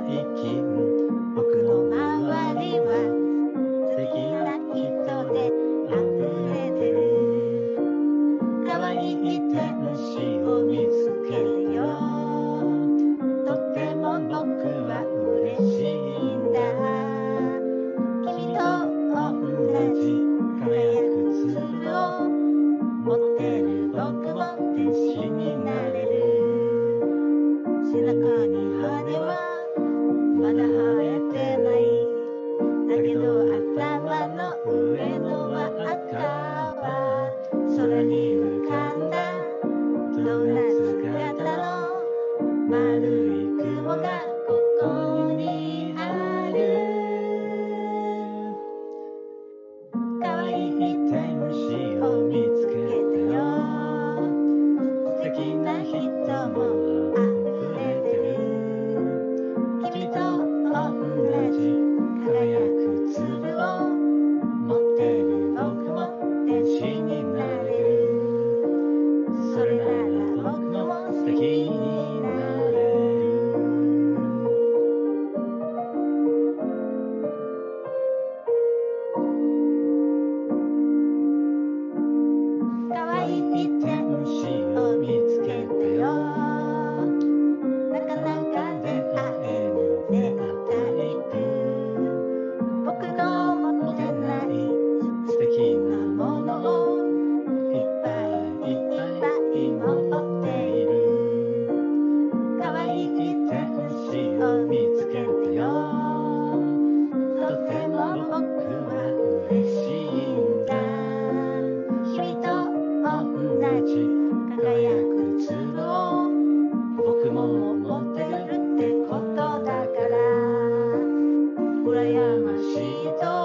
Nike Sita.